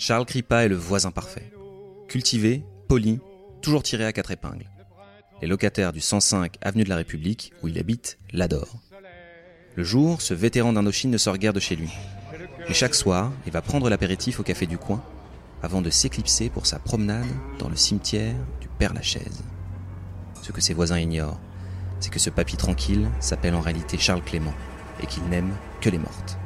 Charles Crippa est le voisin parfait. Cultivé, poli, toujours tiré à quatre épingles. Les locataires du 105 avenue de la République, où il habite, l'adorent. Le jour, ce vétéran d'Indochine ne sort guère de chez lui. Mais chaque soir, il va prendre l'apéritif au café du coin avant de s'éclipser pour sa promenade dans le cimetière du Père-Lachaise. Ce que ses voisins ignorent, c'est que ce papy tranquille s'appelle en réalité Charles Clément et qu'il n'aime que les mortes.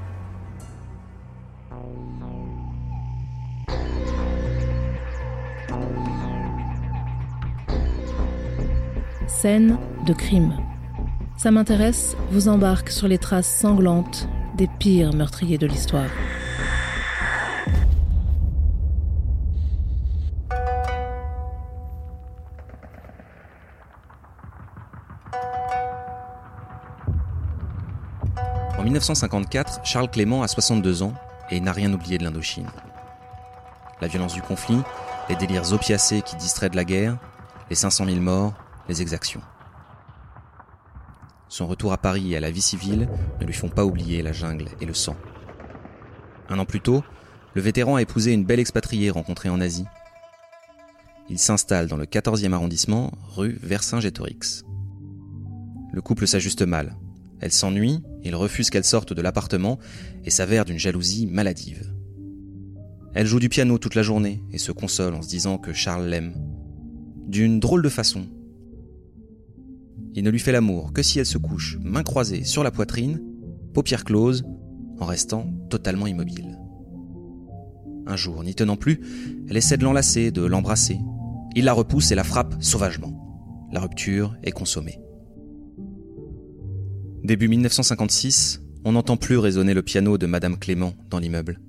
Scène de crime. Ça m'intéresse, vous embarque sur les traces sanglantes des pires meurtriers de l'histoire. En 1954, Charles Clément a 62 ans et n'a rien oublié de l'Indochine. La violence du conflit, les délires opiacés qui distraient de la guerre, les 500 000 morts, les exactions. Son retour à Paris et à la vie civile ne lui font pas oublier la jungle et le sang. Un an plus tôt, le vétéran a épousé une belle expatriée rencontrée en Asie. Il s'installe dans le 14e arrondissement, rue Vercingétorix. Le couple s'ajuste mal. Elle s'ennuie, il refuse qu'elle sorte de l'appartement et s'avère d'une jalousie maladive. Elle joue du piano toute la journée et se console en se disant que Charles l'aime. D'une drôle de façon. Il ne lui fait l'amour que si elle se couche, main croisée sur la poitrine, paupières closes, en restant totalement immobile. Un jour, n'y tenant plus, elle essaie de l'enlacer, de l'embrasser. Il la repousse et la frappe sauvagement. La rupture est consommée. Début 1956, on n'entend plus résonner le piano de Madame Clément dans l'immeuble.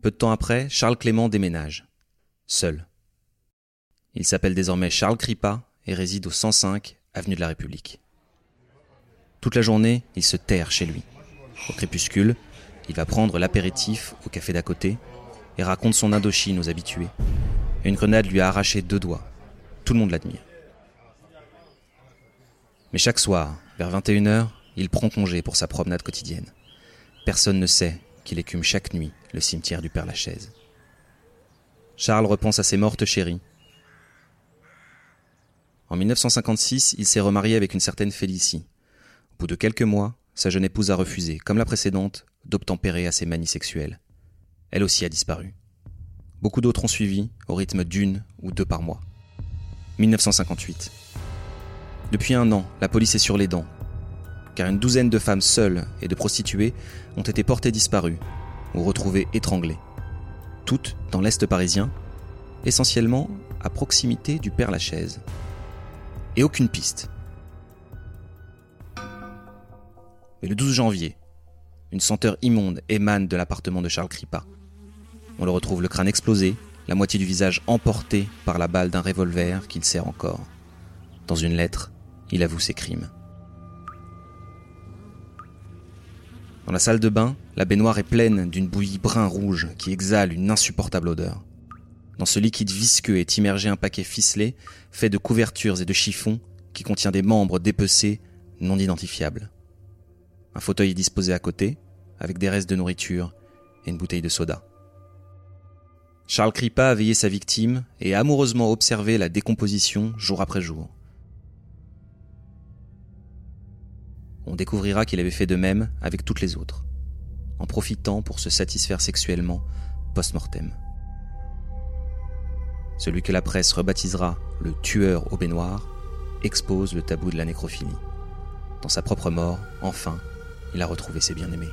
Peu de temps après, Charles Clément déménage, seul. Il s'appelle désormais Charles Crippa et réside au 105 avenue de la République. Toute la journée, il se terre chez lui. Au crépuscule, il va prendre l'apéritif au café d'à côté et raconte son Indochine aux habitués. Une grenade lui a arraché deux doigts. Tout le monde l'admire. Mais chaque soir, vers 21h, il prend congé pour sa promenade quotidienne. Personne ne sait qu'il écume chaque nuit le cimetière du Père-Lachaise. Charles repense à ses mortes chéries. En 1956, il s'est remarié avec une certaine Félicie. Au bout de quelques mois, sa jeune épouse a refusé, comme la précédente, d'obtempérer à ses manies sexuelles. Elle aussi a disparu. Beaucoup d'autres ont suivi, au rythme d'une ou deux par mois. 1958. Depuis un an, la police est sur les dents, car une douzaine de femmes seules et de prostituées ont été portées disparues ou retrouvées étranglées. Toutes dans l'Est parisien, essentiellement à proximité du Père Lachaise. Et aucune piste. Mais le 12 janvier, une senteur immonde émane de l'appartement de Charles Crippa. On le retrouve le crâne explosé, la moitié du visage emporté par la balle d'un revolver qu'il serre encore. Dans une lettre, il avoue ses crimes. Dans la salle de bain, la baignoire est pleine d'une bouillie brun-rouge qui exhale une insupportable odeur. Dans ce liquide visqueux est immergé un paquet ficelé, fait de couvertures et de chiffons, qui contient des membres dépecés non identifiables. Un fauteuil est disposé à côté, avec des restes de nourriture et une bouteille de soda. Charles Crippa a veillé sa victime et a amoureusement observé la décomposition jour après jour. On découvrira qu'il avait fait de même avec toutes les autres, en profitant pour se satisfaire sexuellement post-mortem. Celui que la presse rebaptisera le tueur au baignoire expose le tabou de la nécrophilie. Dans sa propre mort, enfin, il a retrouvé ses bien-aimés.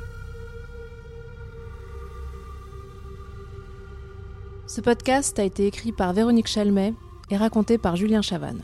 Ce podcast a été écrit par Véronique Chalmet et raconté par Julien Chavannes.